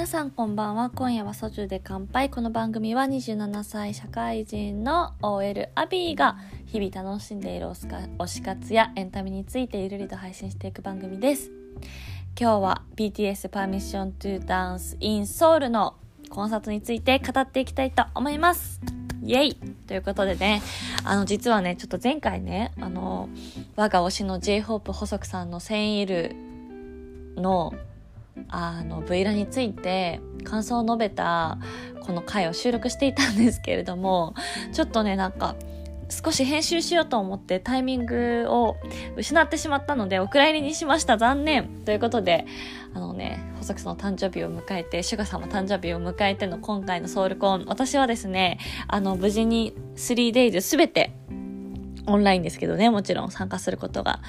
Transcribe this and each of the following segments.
皆さんこんばんは。今夜はソジュで乾杯。この番組は27歳社会人の OL アビーが日々楽しんでいる推し活やエンタメについてゆるりと配信していく番組です。今日は BTS Permission to Dance in Soul のコンサートについて語っていきたいと思います。イェイ！ということでね、あの、実はね、ちょっと前回ね、あの、我が推しの J-HOPE 細くさんのセンイルのあの V ラについて感想を述べたこの回を収録していたんですけれども ちょっとねなんか少し編集しようと思ってタイミングを失ってしまったのでお蔵入りにしました。残念。ということであのね細木さんの誕生日を迎えてシュガさんも誕生日を迎えての今回のソウルコン私はですねあの無事に 3days すべてオンラインですけどね、もちろん参加することが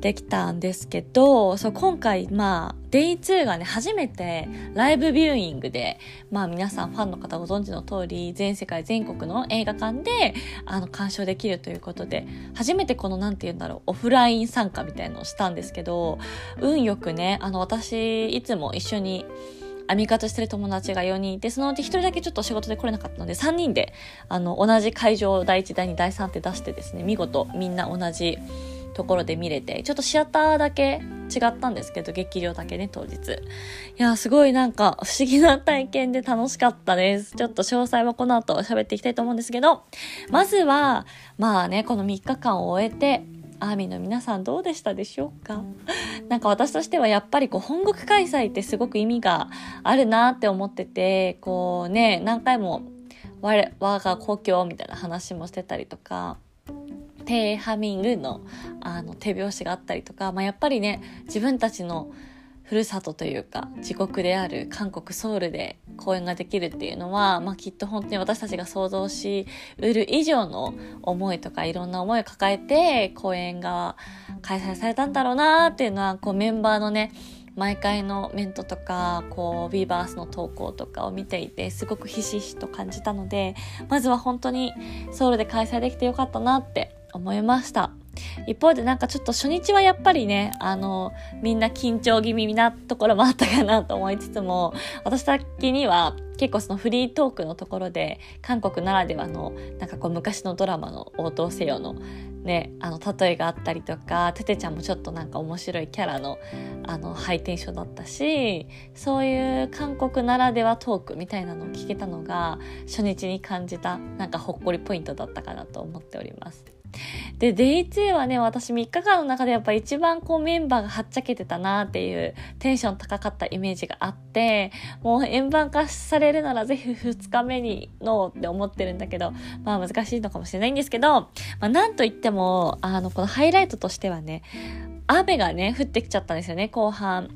できたんですけど、そう、今回、まあ、Day2 がね、初めてライブビューイングで、まあ皆さんファンの方ご存知の通り、全世界全国の映画館で、あの、鑑賞できるということで、初めてこの、なんて言うんだろう、オフライン参加みたいのをしたんですけど、運よくね、あの、私、いつも一緒に、編み方してる友達が4人いて、そのうち1人だけちょっと仕事で来れなかったので、3人で、あの、同じ会場第1、第2、第3って出してですね、見事みんな同じところで見れて、ちょっとシアターだけ違ったんですけど、劇場だけね、当日。いや、すごいなんか不思議な体験で楽しかったです。ちょっと詳細はこの後喋っていきたいと思うんですけど、まずは、まあね、この3日間を終えて、アーミーの皆さんどうでしたでしょうか？なんか私としてはやっぱりこう本国開催ってすごく意味があるなって思っててこうね何回も我我が故郷みたいな話もしてたりとかテーハミングのあの手拍子があったりとか、まあ、やっぱりね自分たちのふるさとというか自国である韓国ソウルで公演ができるっていうのは、まあ、きっと本当に私たちが想像しうる以上の思いとかいろんな思いを抱えて公演が開催されたんだろうなっていうのはこうメンバーのね毎回のメントとかこうビーバースの投稿とかを見ていてすごくひしひしと感じたのでまずは本当にソウルで開催できてよかったなって思いました。一方でなんかちょっと初日はやっぱりね、あの、みんな緊張気味なところもあったかなと思いつつも、私的には結構そのフリートークのところで、韓国ならではの、なんかこう昔のドラマの応答せよのね、あの、例えがあったりとか、ててちゃんもちょっとなんか面白いキャラの、あの、ハイテンションだったし、そういう韓国ならではトークみたいなのを聞けたのが、初日に感じた、なんかほっこりポイントだったかなと思っております。で、Day2 はね、私3日間の中でやっぱ一番こうメンバーがはっちゃけてたなっていうテンション高かったイメージがあって、もう円盤化されるならぜひ2日目にのって思ってるんだけど、まあ難しいのかもしれないんですけど、まあなんといっても、あの、このハイライトとしてはね、雨がね、降ってきちゃったんですよね、後半。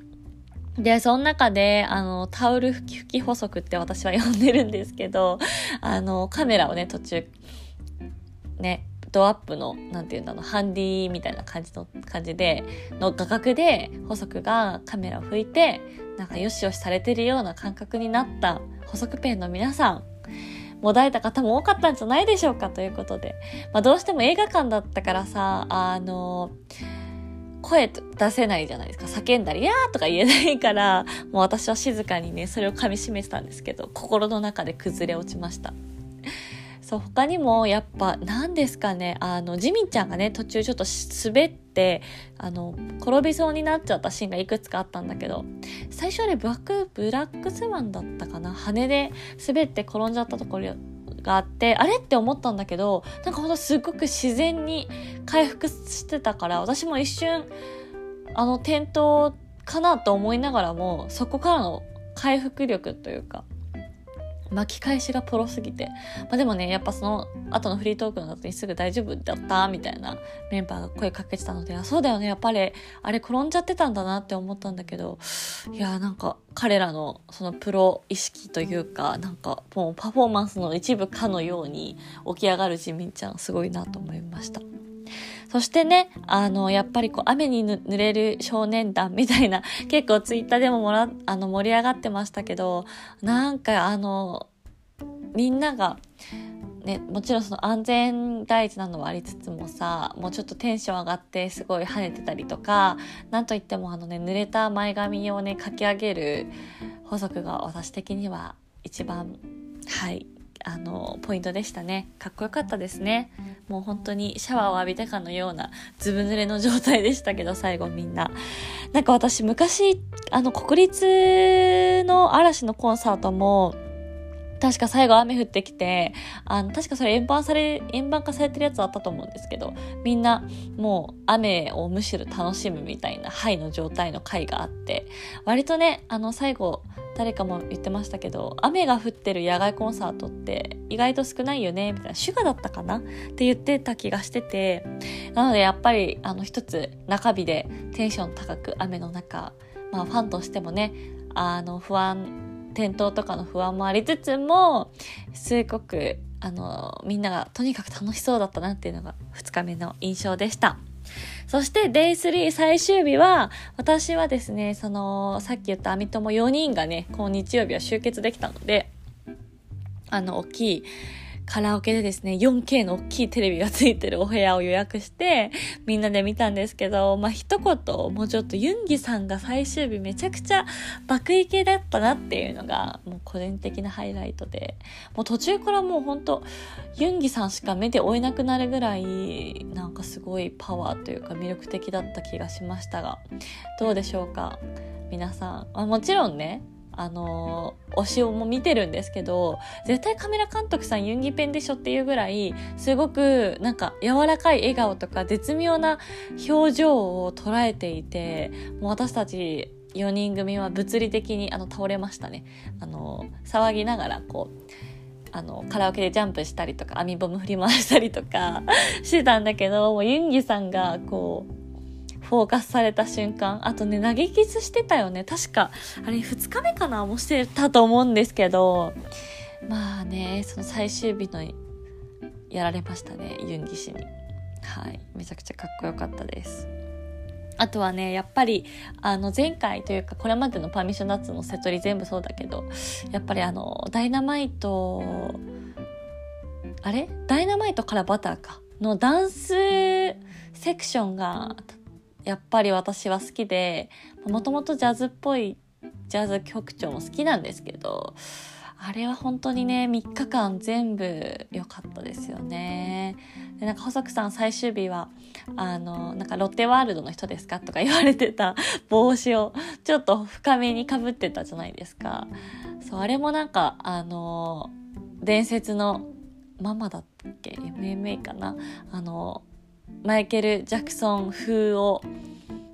で、その中で、あの、タオル吹き吹き補足って私は呼んでるんですけど、あの、カメラをね、途中、ね、ドアップの、なんていうんだろう、ハンディみたいな感じの、感じで、の画角で、補足がカメラを拭いて、なんかよしよしされてるような感覚になった補足ペンの皆さん、もだえた方も多かったんじゃないでしょうかということで。まあどうしても映画館だったからさ、あの、声出せないじゃないですか。叫んだり、やーとか言えないから、もう私は静かにね、それを噛み締めてたんですけど、心の中で崩れ落ちました。そう他にもやっぱ何ですかねあのジミンちゃんがね途中ちょっと滑ってあの転びそうになっちゃったシーンがいくつかあったんだけど最初はねブラックブラックスワンだったかな羽で滑って転んじゃったところがあってあれって思ったんだけどなんかほんとすごく自然に回復してたから私も一瞬あの転倒かなと思いながらもそこからの回復力というか巻き返しがプロすぎて。まあ、でもね、やっぱその後のフリートークの後にすぐ大丈夫だったみたいなメンバーが声かけてたので、あ、そうだよね、やっぱり、あれ転んじゃってたんだなって思ったんだけど、いやなんか彼らのそのプロ意識というか、なんかもうパフォーマンスの一部かのように起き上がるジミンちゃんすごいなと思いました。そしてね、あの、やっぱりこう、雨に濡れる少年団みたいな、結構ツイッターでももら、あの、盛り上がってましたけど、なんかあの、みんなが、ね、もちろんその安全第一なのはありつつもさもうちょっとテンション上がってすごい跳ねてたりとかなんといってもあのね濡れた前髪をねかき上げる補足が私的には一番はいあのポイントでしたね。かっこよかったですね。もう本当にシャワーを浴びたかのようなずぶ濡れの状態でしたけど最後みんな。なんか私昔あの国立の嵐のコンサートも確か最後雨降ってきて、あの、確かそれ円盤され、円盤化されてるやつあったと思うんですけど、みんなもう雨をむしろ楽しむみたいなハイの状態の回があって、割とね、あの最後、誰かも言ってましたけど、雨が降ってる野外コンサートって意外と少ないよね、みたいな、シュガだったかな？って言ってた気がしてて、なのでやっぱり、あの一つ中日でテンション高く雨の中、まあファンとしてもね、あの不安転倒とかの不安もありつつもすごくあのみんながとにかく楽しそうだったなっていうのが2日目の印象でした。そして Day3 最終日は、私はですね、その、さっき言ったアミ友4人がね、こう日曜日は集結できたので、あの、大きいカラオケでですね、4K の大きいテレビがついてるお部屋を予約して、みんなで見たんですけど、まあ、一言、もうちょっとユンギさんが最終日めちゃくちゃ爆イケだったなっていうのが、もう個人的なハイライトで、もう途中からもうほんと、ユンギさんしか目で追えなくなるぐらい、なんかすごいパワーというか魅力的だった気がしましたが、どうでしょうか？皆さん。もちろんね、あの推しをも見てるんですけど絶対カメラ監督さんユンギペンでしょっていうぐらいすごくなんか柔らかい笑顔とか絶妙な表情を捉えていてもう私たち4人組は物理的にあの倒れましたね。あの騒ぎながらこうあのカラオケでジャンプしたりとか網ボム振り回したりとかしてたんだけどもうユンギさんがこうフォーカスされた瞬間。あとね、投げキスしてたよね。確か、あれ2日目かなもしてたと思うんですけど、まあね、その最終日の、やられましたね、ユンギ氏に。はい。めちゃくちゃかっこよかったです。あとはね、やっぱり、あの、前回というか、これまでのパーミッションナッツのセトリ全部そうだけど、やっぱりあの、ダイナマイト、あれ？ダイナマイトからバターか。のダンスセクションがやっぱり私は好きでもともとジャズっぽいジャズ曲調も好きなんですけどあれは本当にね3日間全部良かったですよね。でなんか細くさん最終日はあのなんかロッテワールドの人ですか？とか言われてた 帽子をちょっと深めにかぶってたじゃないですか。そうあれもなんかあの伝説のママだっけ？MMA かな？あのマイケル・ジャクソン風を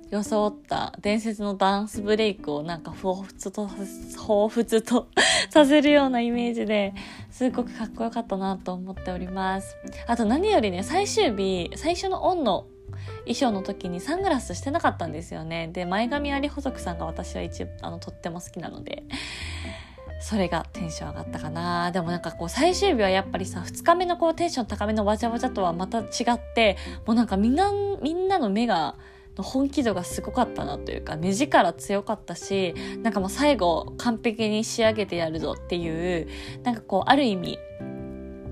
装った伝説のダンスブレイクをなんか彷彿と彷彿とさせるようなイメージですごくかっこよかったなと思っております。あと何よりね最終日最初のオンの衣装の時にサングラスしてなかったんですよね。で前髪あり細くさんが私は一あのとっても好きなので。それがテンション上がったかな。でもなんかこう最終日はやっぱりさ2日目のこうテンション高めのわちゃわちゃとはまた違ってもうなんかみんなみんなの目が本気度がすごかったなというか目力強かったしなんかもう最後完璧に仕上げてやるぞっていうなんかこうある意味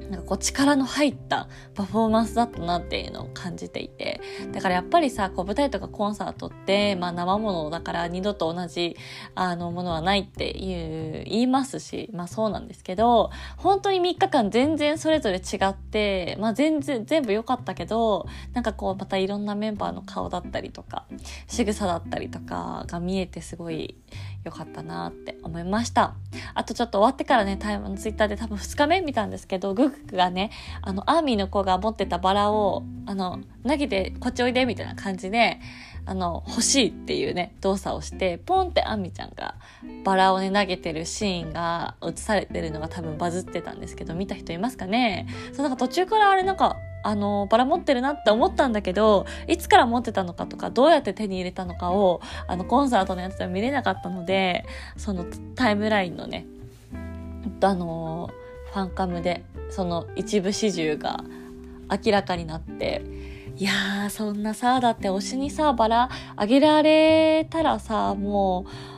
なんかこう力の入ったパフォーマンスだったなっていうのを感じていて。だからやっぱりさ、こう舞台とかコンサートって、まあ生ものだから二度と同じあのものはないっていう言いますし、まあそうなんですけど、本当に3日間全然それぞれ違って、まあ全然全部良かったけど、なんかこうまたいろんなメンバーの顔だったりとか、仕草だったりとかが見えてすごい良かったなって思いました。あとちょっと終わってからね、タイムのツイッターで多分2日目見たんですけど、グックがね、あの、アーミーの子が持ってたバラを、あの、投げてこっちおいでみたいな感じで、あの、欲しいっていうね、動作をして、ポンってアンミちゃんがバラをね、投げてるシーンが映されてるのが多分バズってたんですけど、見た人いますかね？そう、なんか途中からあれなんか、あの、バラ持ってるなって思ったんだけど、いつから持ってたのかとか、どうやって手に入れたのかを、あの、コンサートのやつでは見れなかったので、そのタイムラインのね、あの、ファンカムで、その一部始終が明らかになって、いやー、そんなさ、だって推しにさ、バラあげられたらさ、もう、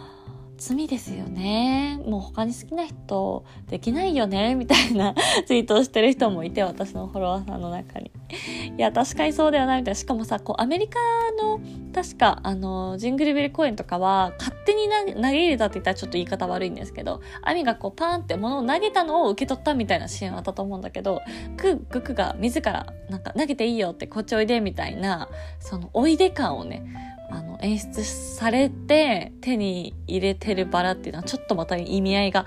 罪ですよね。もう他に好きな人できないよねみたいな ツイートをしてる人もいて、私のフォロワーさんの中に。いや、確かにそうだよな、みたいな。しかもさ、こう、アメリカの、確か、あの、ジングルベル公園とかは、勝手に投げ入れたって言ったらちょっと言い方悪いんですけど、アミがこう、パーンって物を投げたのを受け取ったみたいなシーンあったと思うんだけど、グックが自ら、なんか、投げていいよって、こっちおいで、みたいな、その、おいで感をね、演出されて手に入れてるバラっていうのはちょっとまた意味合いが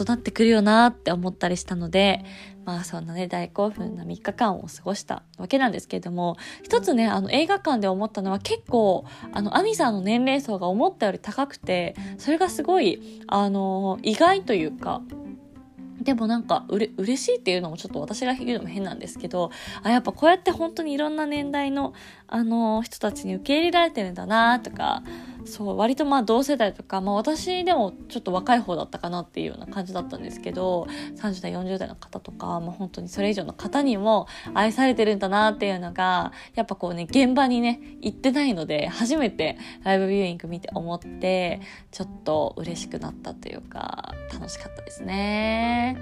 異なってくるよなって思ったりしたのでまあそんなね大興奮な3日間を過ごしたわけなんですけれども一つねあの映画館で思ったのは結構あのアミさんの年齢層が思ったより高くてそれがすごいあの意外というかでもなんかうれ嬉しいっていうのもちょっと私が言うのも変なんですけどあやっぱこうやって本当にいろんな年代のあの人たちに受け入れられてるんだなとかそう割とまあ同世代とか、まあ、私でもちょっと若い方だったかなっていうような感じだったんですけど30代40代の方とか、まあ、本当にそれ以上の方にも愛されてるんだなっていうのがやっぱこうね現場にね行ってないので初めてライブビューイング見て思ってちょっと嬉しくなったというか楽しかったですね。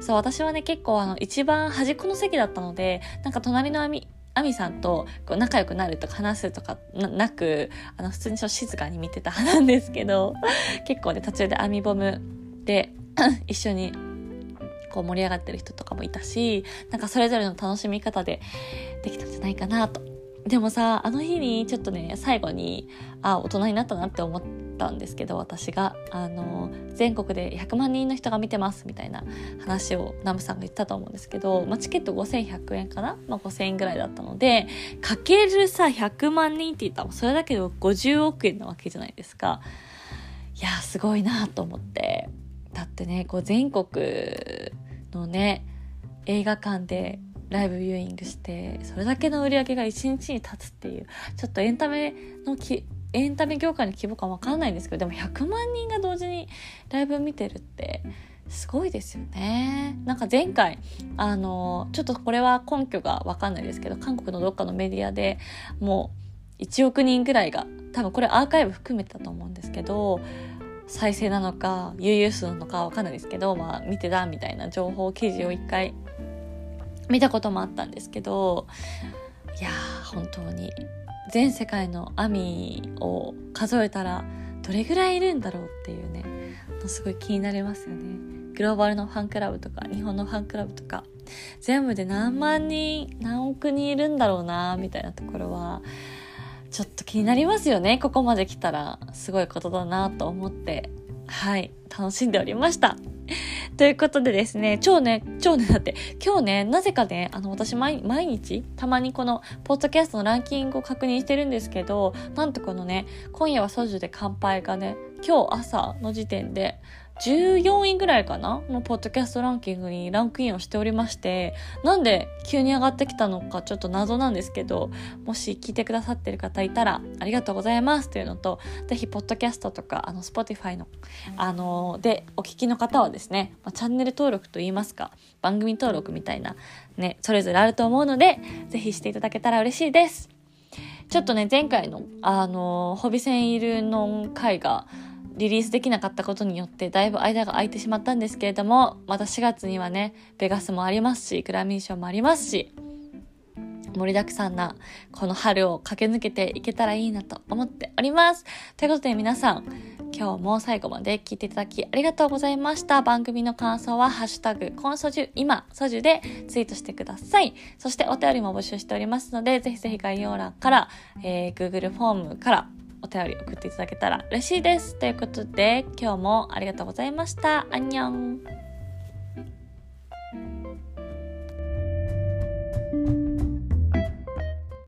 そう私はね結構あの一番端っこの席だったのでなんか隣の網アミさんとこう仲良くなるとか話すとかなくあの普通に静かに見てた派なんですけど 結構ね途中でアミボムで 一緒にこう盛り上がってる人とかもいたしなんかそれぞれの楽しみ方でできたんじゃないかなとでもさあの日にちょっとね最後にあ大人になったなって思ったんですけど私が。あの全国で100万人の人が見てますみたいな話をナムさんが言ったと思うんですけど、まあ、チケット5100円かな、まあ、5000円ぐらいだったのでかけるさ100万人って言ったらそれだけで50億円なわけじゃないですか。いやすごいなと思って。だってねこう全国のね映画館でライブビューイングしてそれだけの売り上げが1日に立つっていうちょっとエンタメのきエンタメ業界の規模感わかんないんですけどでも100万人が同時にライブ見てるってすごいですよね。なんか前回、あの、ちょっとこれは根拠がわかんないですけど、韓国のどっかのメディアでもう1億人ぐらいが、多分これアーカイブ含めてたと思うんですけど、再生なのか、悠々数なのかわかんないですけど、まあ見てたみたいな情報記事を一回見たこともあったんですけどいやー本当に。全世界のアミを数えたらどれぐらいいるんだろうっていうね。すごい気になりますよね。グローバルのファンクラブとか日本のファンクラブとか。全部で何万人何億人いるんだろうなみたいなところはちょっと気になりますよね。ここまで来たらすごいことだなと思ってはい楽しんでおりました。ということでですね、超ね、超ね、だって、今日ね、なぜかね、あの、私毎、毎日、たまにこの、ポッドキャストのランキングを確認してるんですけど、なんとこのね、今夜はソジュで乾杯がね、今日朝の時点で、14位ぐらいかなのポッドキャストランキングにランクインをしておりまして、なんで急に上がってきたのかちょっと謎なんですけど、もし聞いてくださってる方いたらありがとうございますというのと、ぜひポッドキャストとか、あの、 Spotify の、あのでお聞きの方はですね、ま、チャンネル登録といいますか、番組登録みたいな、ね、それぞれあると思うので、ぜひしていただけたら嬉しいです。ちょっとね、前回の、あのホビ 생일 の回が、リリースできなかったことによってだいぶ間が空いてしまったんですけれどもまた4月にはねベガスもありますしグラミー賞もありますし盛りだくさんなこの春を駆け抜けていけたらいいなと思っております。ということで皆さん、今日も最後まで聞いていただきありがとうございました。番組の感想は、ハッシュタグ、コンソジュ、今、ソジュでツイートしてください。そしてお便りも募集しておりますので、ぜひぜひ概要欄から、えー、Google フォームからお便り送っていただけたら嬉しいです。ということで、今日もありがとうございました。アンニョン。